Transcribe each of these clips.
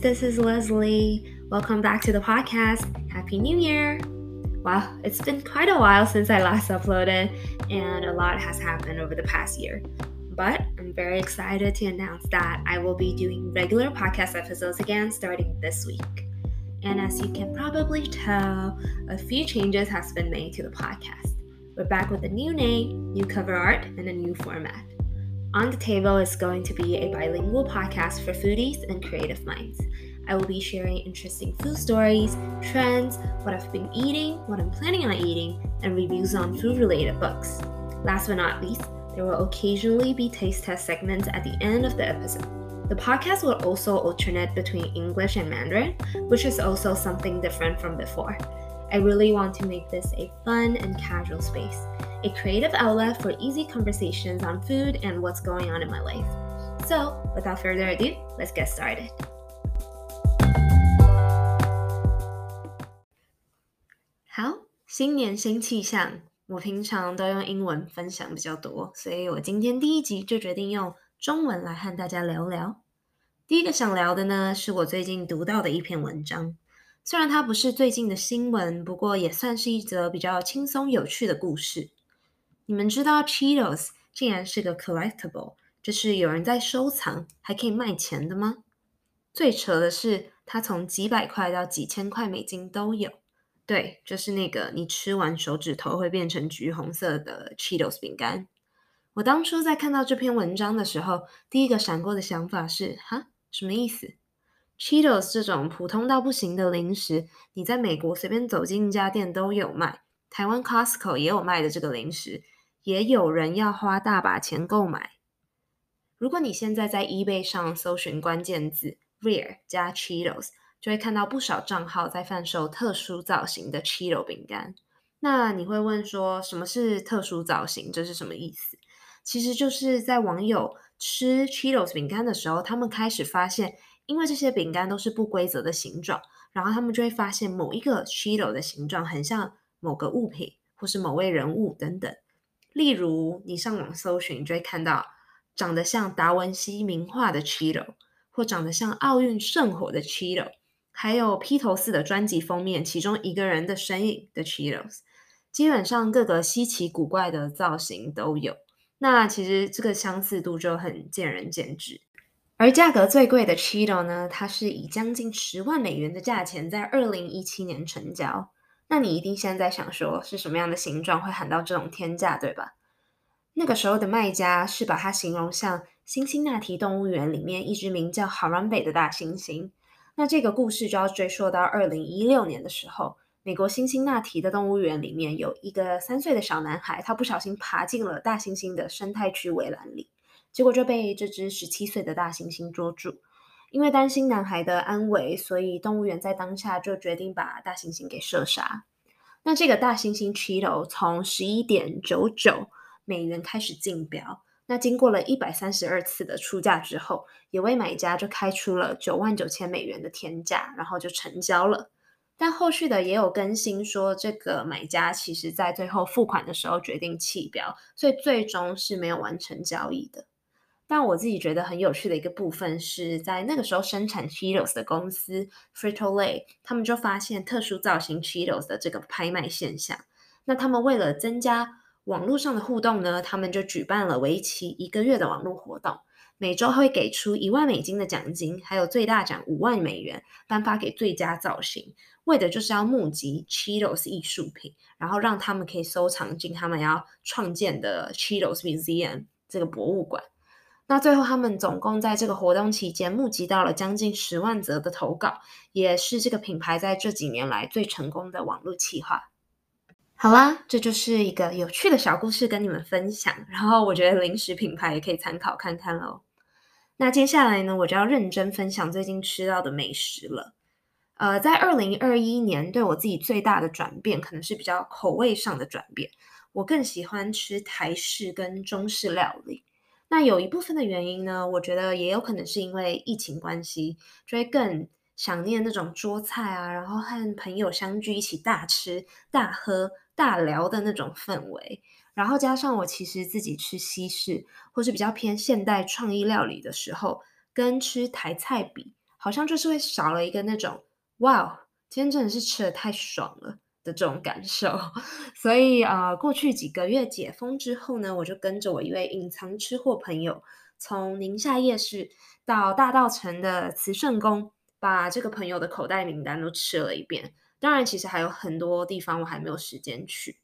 this is Leslie. Welcome back to the podcast. Happy New Year! Wow, it's been quite a while since I last uploaded, and a lot has happened over the past year. But I'm very excited to announce that I will be doing regular podcast episodes again starting this week. And as you can probably tell, a few changes has been made to the podcast. We're back with a new name, new cover art, and a new format. On the Table is going to be a bilingual podcast for foodies and creative minds. I will be sharing interesting food stories, trends, what I've been eating, what I'm planning on eating, and reviews on food related books. Last but not least, there will occasionally be taste test segments at the end of the episode. The podcast will also alternate between English and Mandarin, which is also something different from before. I really want to make this a fun and casual space, a creative outlet for easy conversations on food and what's going on in my life. So, without further ado, let's get started. 好，新年新气象。我平常都用英文分享比较多，所以我今天第一集就决定用中文来和大家聊聊。第一个想聊的呢，是我最近读到的一篇文章。 虽然它不是最近的新闻，不过也算是一则比较轻松有趣的故事。你们知道 Cheetos 竟然是个 collectible，就是有人在收藏，还可以卖钱的吗？最扯的是，它从几百块到几千块美金都有。对，就是那个你吃完手指头会变成橘红色的 Cheetos 饼干。我当初在看到这篇文章的时候，第一个闪过的想法是：哈，什么意思？Cheetos 这种普通到不行的零食，你在美国随便走进一家店都有卖，台湾 Costco 也有卖的这个零食，也有人要花大把钱购买。如果你现在在 eBay 上搜寻关键字 Rare 加 Cheetos。就会看到不少账号在贩售特殊造型的 Cheeto 饼干。那你会问说，什么是特殊造型？这是什么意思？其实就是在网友吃 Cheetos 饼干的时候，他们开始发现，因为这些饼干都是不规则的形状，然后他们就会发现某一个 Cheeto 的形状很像某个物品，或是某位人物等等。例如，你上网搜寻，就会看到长得像达文西名画的 Cheeto，或长得像奥运圣火的 Cheeto。还有披头四的专辑封面，其中一个人的身影的 Cheetos，基本上各个稀奇古怪的造型都有。那其实这个相似度就很见仁见智。而价格最贵的 Cheeto 呢，它是以将近十万美元的价钱在二零一七年成交。那你一定现在想说，是什么样的形状会喊到这种天价，对吧？那个时候的卖家是把它形容像辛辛那提动物园里面一只名叫哈兰贝的大猩猩。那这个故事就要追溯到二零一六年的时候，美国辛辛那提的动物园里面有一个三岁的小男孩，他不小心爬进了大猩猩的生态区围栏里，结果就被这只十七岁的大猩猩捉住。因为担心男孩的安危，所以动物园在当下就决定把大猩猩给射杀。那这个大猩猩 Cheeto 从十一点九九美元开始竞标。那经过了一百三十二次的出价之后，有位买家就开出了九万九千美元的天价，然后就成交了。但后续的也有更新说，这个买家其实在最后付款的时候决定弃标，所以最终是没有完成交易的。但我自己觉得很有趣的一个部分是在那个时候生产 Cheetos 的公司 Frito-Lay，他们就发现特殊造型 Cheetos 的这个拍卖现象。那他们为了增加网络上的互动呢，他们就举办了为期一个月的网络活动，每周会给出一万美金的奖金，还有最大奖五万美元颁发给最佳造型，为的就是要募集 Cheetos 艺术品，然后让他们可以收藏进他们要创建的 Cheetos Museum 这个博物馆。那最后他们总共在这个活动期间募集到了将近十万则的投稿，也是这个品牌在这几年来最成功的网络企划。好啦，这就是一个有趣的小故事跟你们分享，然后我觉得零食品牌也可以参考看看喽。那接下来呢，我就要认真分享最近吃到的美食了。呃，在二零二一年，对我自己最大的转变，可能是比较口味上的转变。我更喜欢吃台式跟中式料理。那有一部分的原因呢，我觉得也有可能是因为疫情关系，就会更想念那种桌菜啊，然后和朋友相聚一起大吃大喝。大聊的那种氛围，然后加上我其实自己吃西式或是比较偏现代创意料理的时候，跟吃台菜比，好像就是会少了一个那种哇，今天真的是吃的太爽了的这种感受。所以啊、呃，过去几个月解封之后呢，我就跟着我一位隐藏吃货朋友，从宁夏夜市到大稻城的慈顺宫，把这个朋友的口袋名单都吃了一遍。当然，其实还有很多地方我还没有时间去。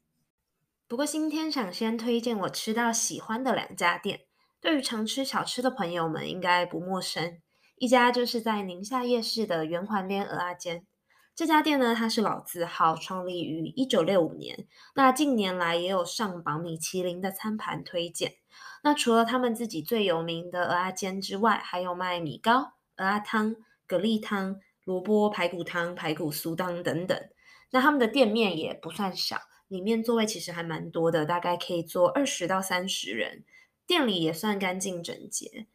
不过今天想先推荐我吃到喜欢的两家店，对于常吃小吃的朋友们应该不陌生。一家就是在宁夏夜市的圆环边蚵仔煎。这家店呢，它是老字号，创立于一九六五年。那近年来也有上榜米其林的餐盘推荐。那除了他们自己最有名的蚵仔煎之外，还有卖米糕、蚵仔汤、蛤蜊汤。萝卜排骨汤、排骨酥汤等等，那他们的店面也不算小，里面座位其实还蛮多的，大概可以坐二十到三十人。店里也算干净整洁。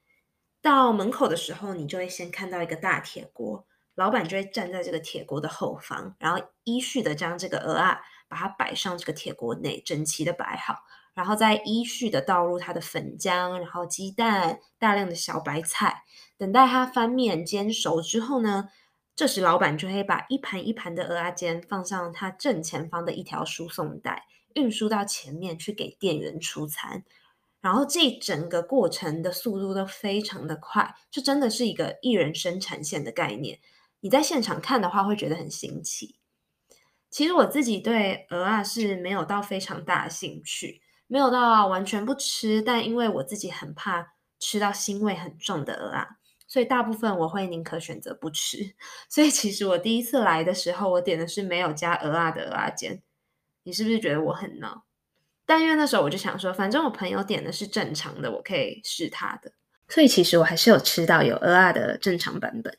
到门口的时候，你就会先看到一个大铁锅，老板就会站在这个铁锅的后方，然后依序的将这个蚵仔把它摆上这个铁锅内，整齐的摆好，然后再依序的倒入它的粉浆，然后鸡蛋、大量的小白菜，等待它翻面煎熟之后呢，这时，老板就会把一盘一盘的蚵仔煎放上他正前方的一条输送带，运输到前面去给店员出餐。然后，这整个过程的速度都非常的快，就真的是一个一人生产线的概念。你在现场看的话，会觉得很新奇。其实我自己对蚵仔是没有到非常大的兴趣，没有到完全不吃，但因为我自己很怕吃到腥味很重的蚵仔。所以大部分我会宁可选择不吃。所以其实我第一次来的时候，我点的是没有加蚵仔的蚵仔煎。你是不是觉得我很闹？但因为那时候我就想说，反正我朋友点的是正常的，我可以试他的。所以其实我还是有吃到有蚵仔的正常版本。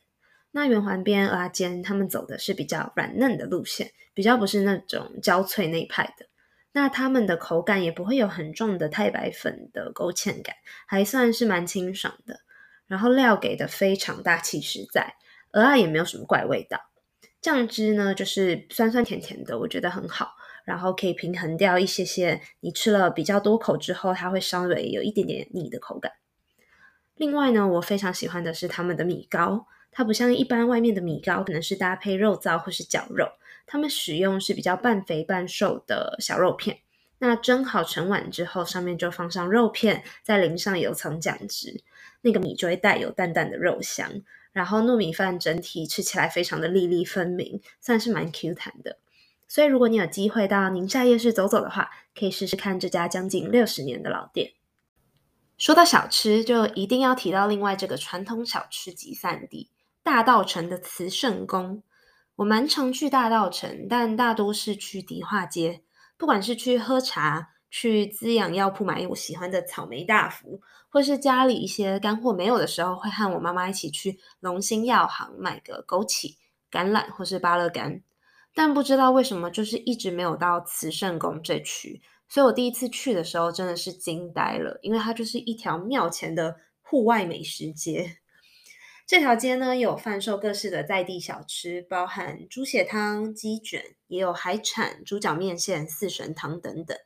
那圆环边蚵仔煎他们走的是比较软嫩的路线，比较不是那种焦脆那一派的。那他们的口感也不会有很重的太白粉的勾芡感，还算是蛮清爽的。然后料给的非常大气实在，蚵仔也没有什么怪味道，酱汁呢就是酸酸甜甜的，我觉得很好，然后可以平衡掉一些些你吃了比较多口之后，它会稍微有一点点腻的口感。另外呢，我非常喜欢的是他们的米糕，它不像一般外面的米糕，可能是搭配肉燥或是绞肉，他们使用是比较半肥半瘦的小肉片，那蒸好成碗之后，上面就放上肉片，再淋上油层酱汁。那个米就会带有淡淡的肉香，然后糯米饭整体吃起来非常的粒粒分明，算是蛮 Q 弹的。所以如果你有机会到宁夏夜市走走的话，可以试试看这家将近六十年的老店。说到小吃，就一定要提到另外这个传统小吃集散地——大道城的慈圣宫。我蛮常去大道城，但大多是去迪化街，不管是去喝茶。去滋养药铺买我喜欢的草莓大福，或是家里一些干货没有的时候，会和我妈妈一起去龙兴药行买个枸杞、橄榄或是芭乐干。但不知道为什么，就是一直没有到慈圣宫这区，所以我第一次去的时候真的是惊呆了，因为它就是一条庙前的户外美食街。这条街呢，有贩售各式的在地小吃，包含猪血汤、鸡卷，也有海产、猪脚面线、四神汤等等。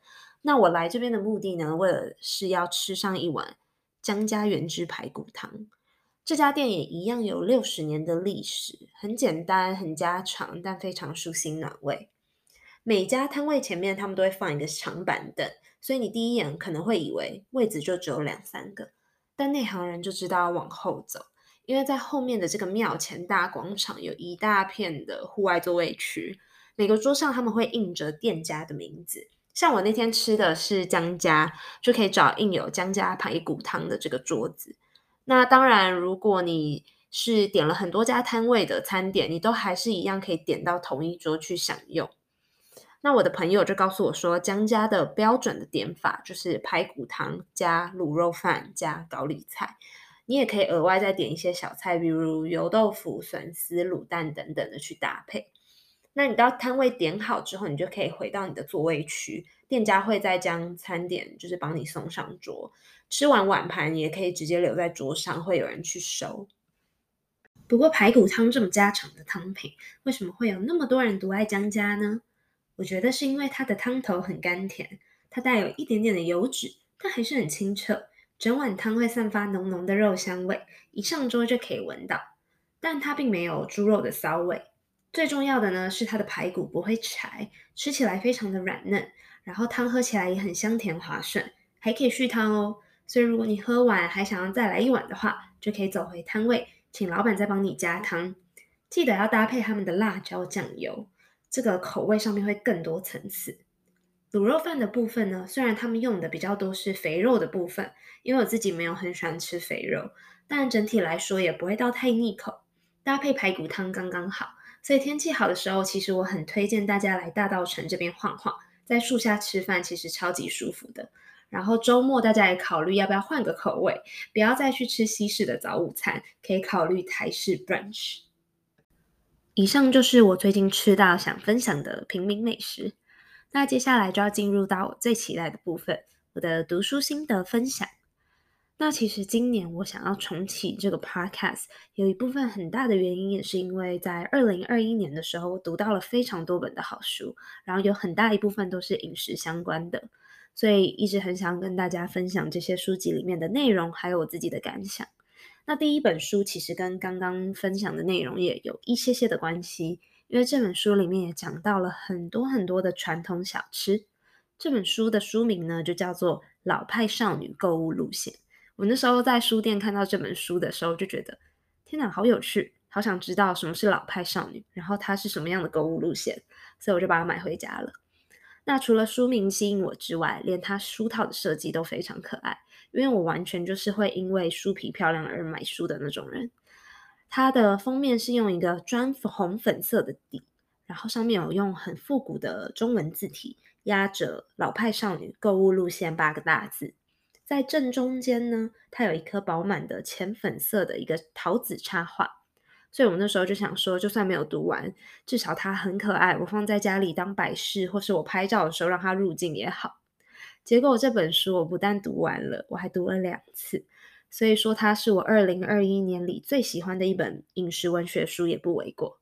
那我来这边的目的呢，为了是要吃上一碗江家原汁排骨汤。这家店也一样有六十年的历史，很简单，很家常，但非常舒心暖胃。每家摊位前面他们都会放一个长板凳，所以你第一眼可能会以为位子就只有两三个，但内行人就知道要往后走，因为在后面的这个庙前大广场有一大片的户外座位区，每个桌上他们会印着店家的名字。像我那天吃的是江家，就可以找印有江家排骨汤的这个桌子。那当然，如果你是点了很多家摊位的餐点，你都还是一样可以点到同一桌去享用。那我的朋友就告诉我说，江家的标准的点法就是排骨汤加卤肉饭加高丽菜，你也可以额外再点一些小菜，比如油豆腐、笋丝、卤蛋等等的去搭配。那你到摊位点好之后，你就可以回到你的座位区，店家会再将餐点就是帮你送上桌。吃完碗盘也可以直接留在桌上，会有人去收。不过排骨汤这么家常的汤品，为什么会有那么多人独爱江家呢？我觉得是因为它的汤头很甘甜，它带有一点点的油脂，但还是很清澈，整碗汤会散发浓浓的肉香味，一上桌就可以闻到。但它并没有猪肉的骚味。最重要的呢是它的排骨不会柴，吃起来非常的软嫩，然后汤喝起来也很香甜滑顺，还可以续汤哦。所以如果你喝完还想要再来一碗的话，就可以走回摊位，请老板再帮你加汤。记得要搭配他们的辣椒酱油，这个口味上面会更多层次。卤肉饭的部分呢，虽然他们用的比较多是肥肉的部分，因为我自己没有很喜欢吃肥肉，但整体来说也不会到太腻口，搭配排骨汤刚刚好。所以天气好的时候，其实我很推荐大家来大稻城这边晃晃，在树下吃饭，其实超级舒服的。然后周末大家也考虑要不要换个口味，不要再去吃西式的早午餐，可以考虑台式 brunch。以上就是我最近吃到想分享的平民美食。那接下来就要进入到我最期待的部分，我的读书心得分享。那其实今年我想要重启这个 podcast，有一部分很大的原因也是因为在二零二一年的时候，我读到了非常多本的好书，然后有很大一部分都是饮食相关的，所以一直很想跟大家分享这些书籍里面的内容，还有我自己的感想。那第一本书其实跟刚刚分享的内容也有一些些的关系。因为这本书里面也讲到了很多很多的传统小吃。这本书的书名呢，就叫做《老派少女购物路线》。我那时候在书店看到这本书的时候，就觉得天哪，好有趣，好想知道什么是老派少女，然后它是什么样的购物路线，所以我就把它买回家了。那除了书名吸引我之外，连它书套的设计都非常可爱，因为我完全就是会因为书皮漂亮而买书的那种人。它的封面是用一个砖红粉色的底，然后上面有用很复古的中文字体压着“老派少女购物路线”八个大字。在正中间呢，它有一颗饱满的浅粉色的一个桃子插画。所以我那时候就想说，就算没有读完，至少它很可爱，我放在家里当摆饰，或是我拍照的时候让它入镜也好。结果这本书我不但读完了，我还读了两次。所以说，它是我二零二一年里最喜欢的一本饮食文学书，也不为过。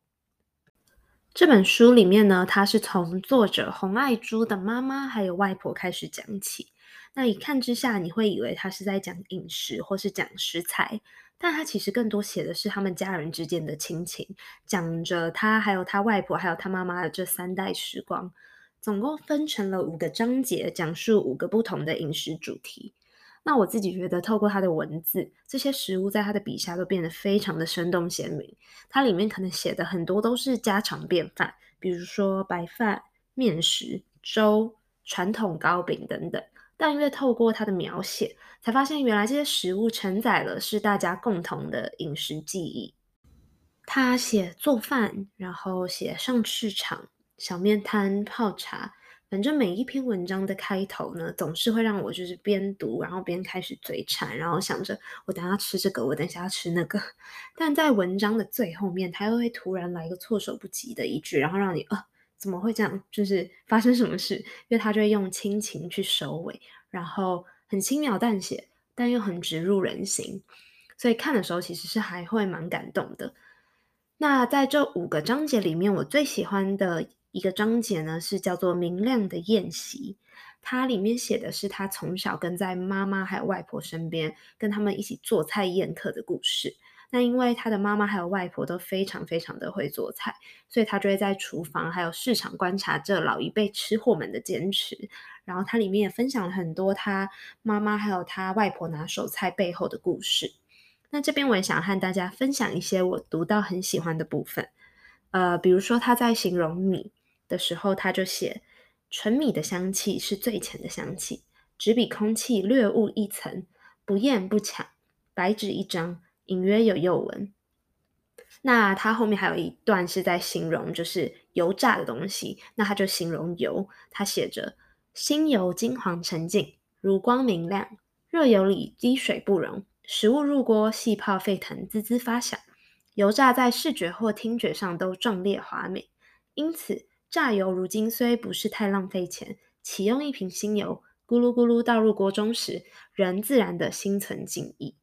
这本书里面呢，它是从作者洪爱珠的妈妈还有外婆开始讲起。那一看之下，你会以为他是在讲饮食或是讲食材，但他其实更多写的是他们家人之间的亲情，讲着他还有他外婆还有他妈妈的这三代时光。总共分成了五个章节，讲述五个不同的饮食主题。那我自己觉得，透过他的文字，这些食物在他的笔下都变得非常的生动鲜明。它里面可能写的很多都是家常便饭，比如说白饭、面食、粥、传统糕饼等等。但因为透过他的描写，才发现原来这些食物承载了是大家共同的饮食记忆。他写做饭，然后写上市场、小面摊、泡茶。反正每一篇文章的开头呢，总是会让我就是边读，然后边开始嘴馋，然后想着我等下吃这个，我等下要吃那个。但在文章的最后面，他又会突然来一个措手不及的一句，然后让你啊，怎么会这样？就是发生什么事？因为他就会用亲情去收尾，然后很轻描淡写，但又很直入人心。所以看的时候其实是还会蛮感动的。那在这五个章节里面，我最喜欢的。一个章节呢，是叫做《明亮的宴席》，它里面写的是他从小跟在妈妈还有外婆身边，跟他们一起做菜宴客的故事。那因为他的妈妈还有外婆都非常非常的会做菜，所以他就会在厨房还有市场观察这老一辈吃货们的坚持。然后它里面也分享了很多他妈妈还有他外婆拿手菜背后的故事。那这边我也想和大家分享一些我读到很喜欢的部分，呃，比如说他在形容米。的时候，他就写纯米的香气是最浅的香气，只比空气略雾一层，不艳不抢，白纸一张，隐约有幼纹。那他后面还有一段是在形容就是油炸的东西，那他就形容油，他写着新油金黄沉静，如光明亮，热油里滴水不溶，食物入锅细泡沸腾，滋滋发响，油炸在视觉或听觉上都壮烈华美，因此。榨油如今虽不是太浪费钱，启用一瓶新油，咕噜咕噜倒入锅中时，仍自然的心存敬意。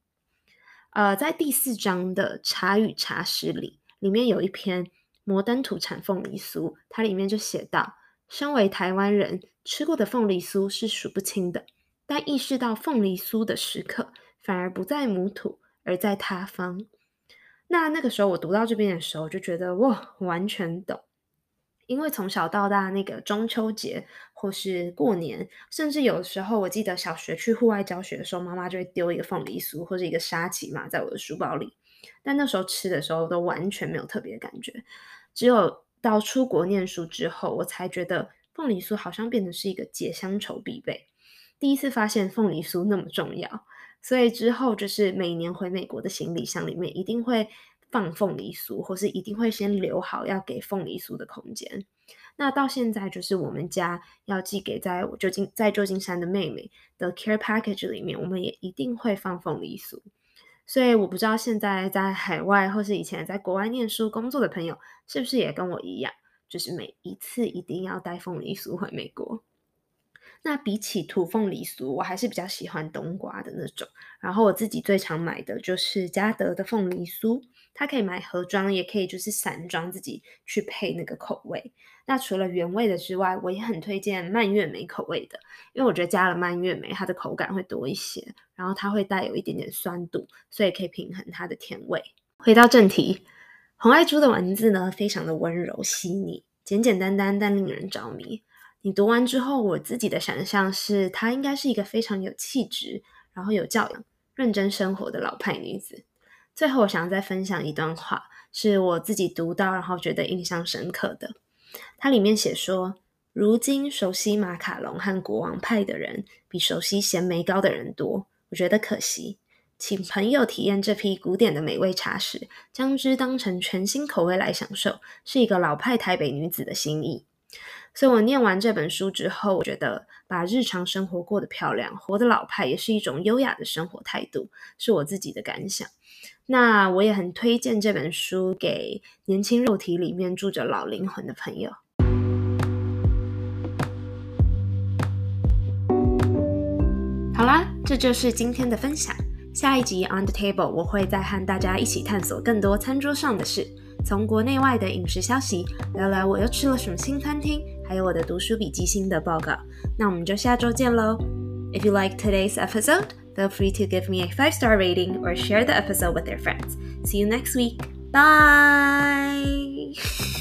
呃，在第四章的茶与茶食里，里面有一篇摩登土产凤梨酥，它里面就写道：身为台湾人，吃过的凤梨酥是数不清的，但意识到凤梨酥的时刻，反而不在母土，而在他方。那那个时候我读到这边的时候，就觉得哇，完全懂。因为从小到大，那个中秋节或是过年，甚至有时候，我记得小学去户外教学的时候，妈妈就会丢一个凤梨酥或者一个沙琪玛在我的书包里。但那时候吃的时候都完全没有特别的感觉，只有到出国念书之后，我才觉得凤梨酥好像变成是一个解乡愁必备。第一次发现凤梨酥那么重要，所以之后就是每年回美国的行李箱里面一定会。放凤梨酥，或是一定会先留好要给凤梨酥的空间。那到现在，就是我们家要寄给在旧金在旧金山的妹妹的 care package 里面，我们也一定会放凤梨酥。所以我不知道现在在海外或是以前在国外念书工作的朋友，是不是也跟我一样，就是每一次一定要带凤梨酥回美国。那比起土凤梨酥，我还是比较喜欢冬瓜的那种。然后我自己最常买的就是嘉德的凤梨酥，它可以买盒装，也可以就是散装，自己去配那个口味。那除了原味的之外，我也很推荐蔓越莓口味的，因为我觉得加了蔓越莓，它的口感会多一些，然后它会带有一点点酸度，所以可以平衡它的甜味。回到正题，红爱珠的文字呢，非常的温柔细腻，简简单单但令人着迷。你读完之后，我自己的想象是，她应该是一个非常有气质，然后有教养、认真生活的老派女子。最后，我想要再分享一段话，是我自己读到，然后觉得印象深刻的。它里面写说：“如今熟悉马卡龙和国王派的人，比熟悉咸梅糕的人多。我觉得可惜，请朋友体验这批古典的美味茶时，将之当成全新口味来享受，是一个老派台北女子的心意。”所以我念完这本书之后，我觉得把日常生活过得漂亮，活得老派，也是一种优雅的生活态度，是我自己的感想。那我也很推荐这本书给年轻肉体里面住着老灵魂的朋友。好啦，这就是今天的分享。下一集 On the Table，我会再和大家一起探索更多餐桌上的事。从国内外的饮食消息，聊聊我又吃了什么新餐厅，还有我的读书笔记心得报告。那我们就下周见喽！If you like today's episode, feel free to give me a five-star rating or share the episode with your friends. See you next week. Bye!